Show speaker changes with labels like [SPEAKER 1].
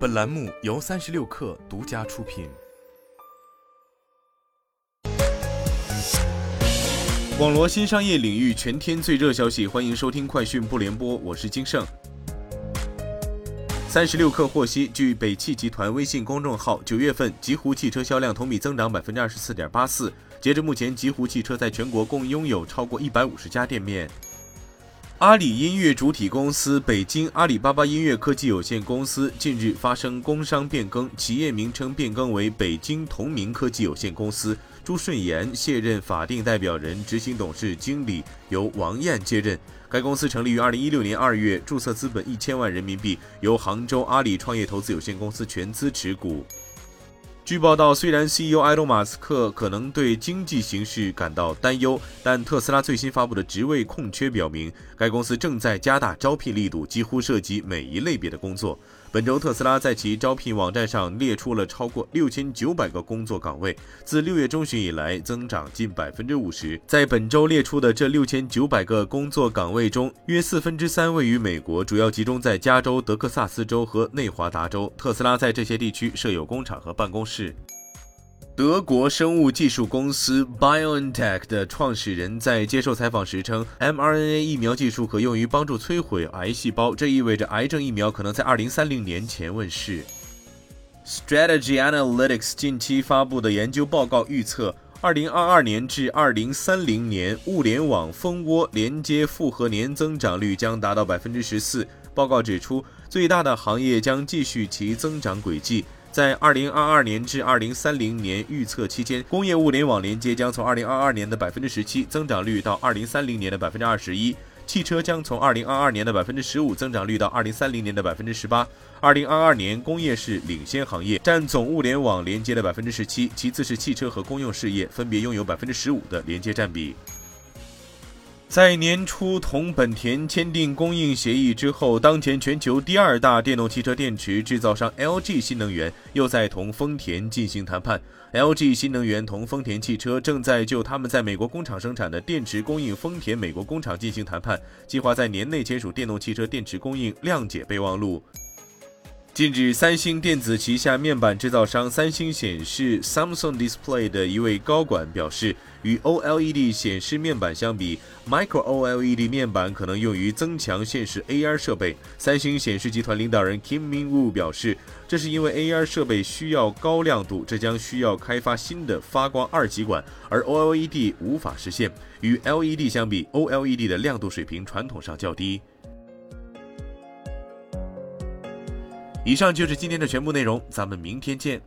[SPEAKER 1] 本栏目由三十六氪独家出品。网罗新商业领域全天最热消息，欢迎收听快讯不联播，我是金盛。三十六氪获悉，据北汽集团微信公众号，九月份极狐汽车销量同比增长百分之二十四点八四。截至目前，极狐汽车在全国共拥有超过一百五十家店面。阿里音乐主体公司北京阿里巴巴音乐科技有限公司近日发生工商变更，企业名称变更为北京同名科技有限公司。朱顺炎卸任法定代表人、执行董事、经理，由王燕接任。该公司成立于二零一六年二月，注册资本一千万人民币，由杭州阿里创业投资有限公司全资持股。据报道，虽然 CEO 埃隆·马斯克可能对经济形势感到担忧，但特斯拉最新发布的职位空缺表明，该公司正在加大招聘力度，几乎涉及每一类别的工作。本周，特斯拉在其招聘网站上列出了超过六千九百个工作岗位，自六月中旬以来增长近百分之五十。在本周列出的这六千九百个工作岗位中，约四分之三位于美国，主要集中在加州、德克萨斯州和内华达州。特斯拉在这些地区设有工厂和办公室。是德国生物技术公司 BioNTech 的创始人在接受采访时称，mRNA 疫苗技术可用于帮助摧毁癌细胞，这意味着癌症疫苗可能在2030年前问世。Strategy Analytics 近期发布的研究报告预测，2022年至2030年，物联网蜂窝连接复合年增长率将达到14%。报告指出，最大的行业将继续其增长轨迹。在二零二二年至二零三零年预测期间，工业物联网连接将从二零二二年的百分之十七增长率到二零三零年的百分之二十一；汽车将从二零二二年的百分之十五增长率到二零三零年的百分之十八。二零二二年，工业是领先行业，占总物联网连接的百分之十七，其次是汽车和公用事业，分别拥有百分之十五的连接占比。在年初同本田签订供应协议之后，当前全球第二大电动汽车电池制造商 LG 新能源又在同丰田进行谈判。LG 新能源同丰田汽车正在就他们在美国工厂生产的电池供应丰田美国工厂进行谈判，计划在年内签署电动汽车电池供应谅解备忘录。近日，三星电子旗下面板制造商三星显示 （Samsung Display） 的一位高管表示，与 OLED 显示面板相比，Micro OLED 面板可能用于增强现实 AR 设备。三星显示集团领导人 Kim Min Woo 表示，这是因为 AR 设备需要高亮度，这将需要开发新的发光二极管，而 OLED 无法实现。与 LED 相比，OLED 的亮度水平传统上较低。以上就是今天的全部内容，咱们明天见。